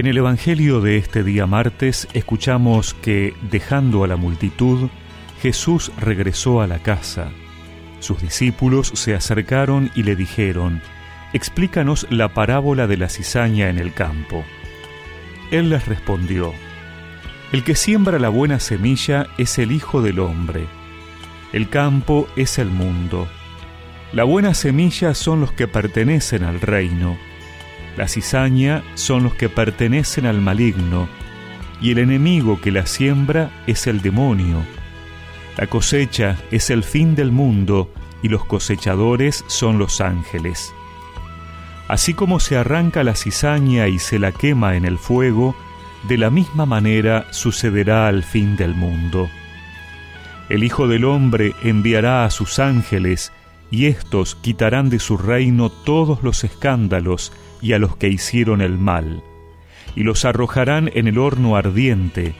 En el Evangelio de este día martes escuchamos que, dejando a la multitud, Jesús regresó a la casa. Sus discípulos se acercaron y le dijeron, Explícanos la parábola de la cizaña en el campo. Él les respondió, El que siembra la buena semilla es el Hijo del Hombre. El campo es el mundo. La buena semilla son los que pertenecen al reino la cizaña son los que pertenecen al maligno, y el enemigo que la siembra es el demonio. La cosecha es el fin del mundo, y los cosechadores son los ángeles. Así como se arranca la cizaña y se la quema en el fuego, de la misma manera sucederá al fin del mundo. El Hijo del Hombre enviará a sus ángeles, y éstos quitarán de su reino todos los escándalos y a los que hicieron el mal, y los arrojarán en el horno ardiente,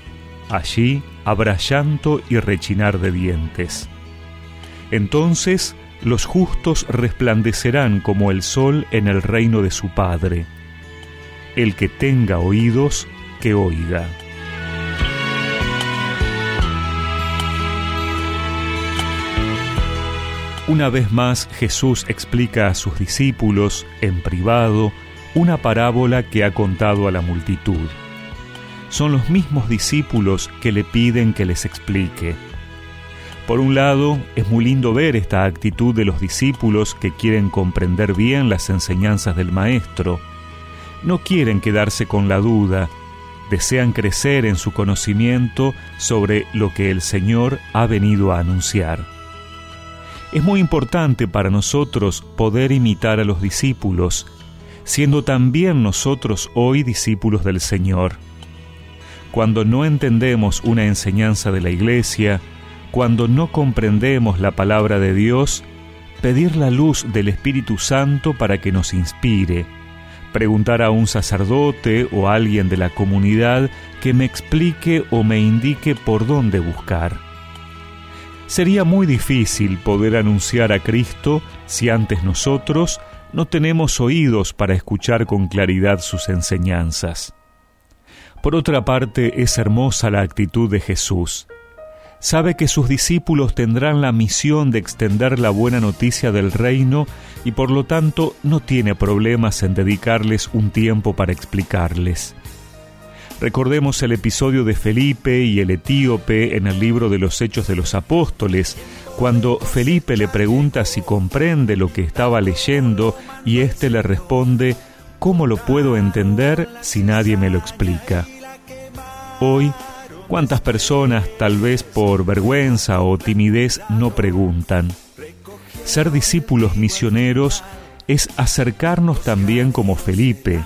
allí habrá llanto y rechinar de dientes. Entonces los justos resplandecerán como el sol en el reino de su Padre. El que tenga oídos, que oiga. Una vez más Jesús explica a sus discípulos, en privado, una parábola que ha contado a la multitud. Son los mismos discípulos que le piden que les explique. Por un lado, es muy lindo ver esta actitud de los discípulos que quieren comprender bien las enseñanzas del Maestro. No quieren quedarse con la duda, desean crecer en su conocimiento sobre lo que el Señor ha venido a anunciar. Es muy importante para nosotros poder imitar a los discípulos, siendo también nosotros hoy discípulos del Señor. Cuando no entendemos una enseñanza de la Iglesia, cuando no comprendemos la palabra de Dios, pedir la luz del Espíritu Santo para que nos inspire, preguntar a un sacerdote o a alguien de la comunidad que me explique o me indique por dónde buscar. Sería muy difícil poder anunciar a Cristo si antes nosotros no tenemos oídos para escuchar con claridad sus enseñanzas. Por otra parte, es hermosa la actitud de Jesús. Sabe que sus discípulos tendrán la misión de extender la buena noticia del reino y por lo tanto no tiene problemas en dedicarles un tiempo para explicarles. Recordemos el episodio de Felipe y el etíope en el libro de los Hechos de los Apóstoles, cuando Felipe le pregunta si comprende lo que estaba leyendo y éste le responde, ¿cómo lo puedo entender si nadie me lo explica? Hoy, ¿cuántas personas, tal vez por vergüenza o timidez, no preguntan? Ser discípulos misioneros es acercarnos también como Felipe,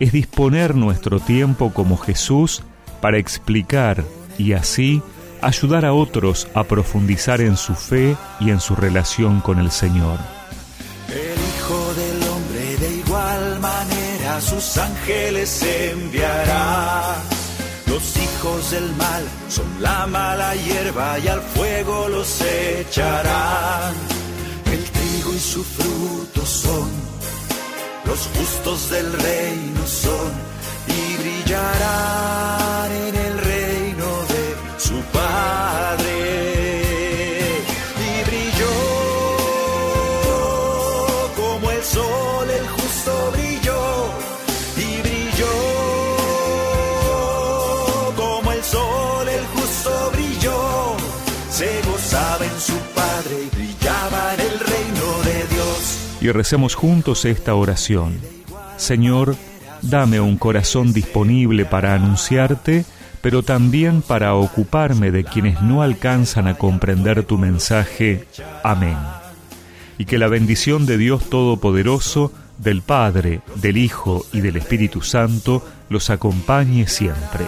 es disponer nuestro tiempo como Jesús para explicar y así ayudar a otros a profundizar en su fe y en su relación con el Señor. El Hijo del Hombre de igual manera sus ángeles enviará. Los hijos del mal son la mala hierba y al fuego los echarán. El trigo y su fruto son los justos del reino son y y recemos juntos esta oración. Señor, dame un corazón disponible para anunciarte, pero también para ocuparme de quienes no alcanzan a comprender tu mensaje. Amén. Y que la bendición de Dios Todopoderoso, del Padre, del Hijo y del Espíritu Santo los acompañe siempre.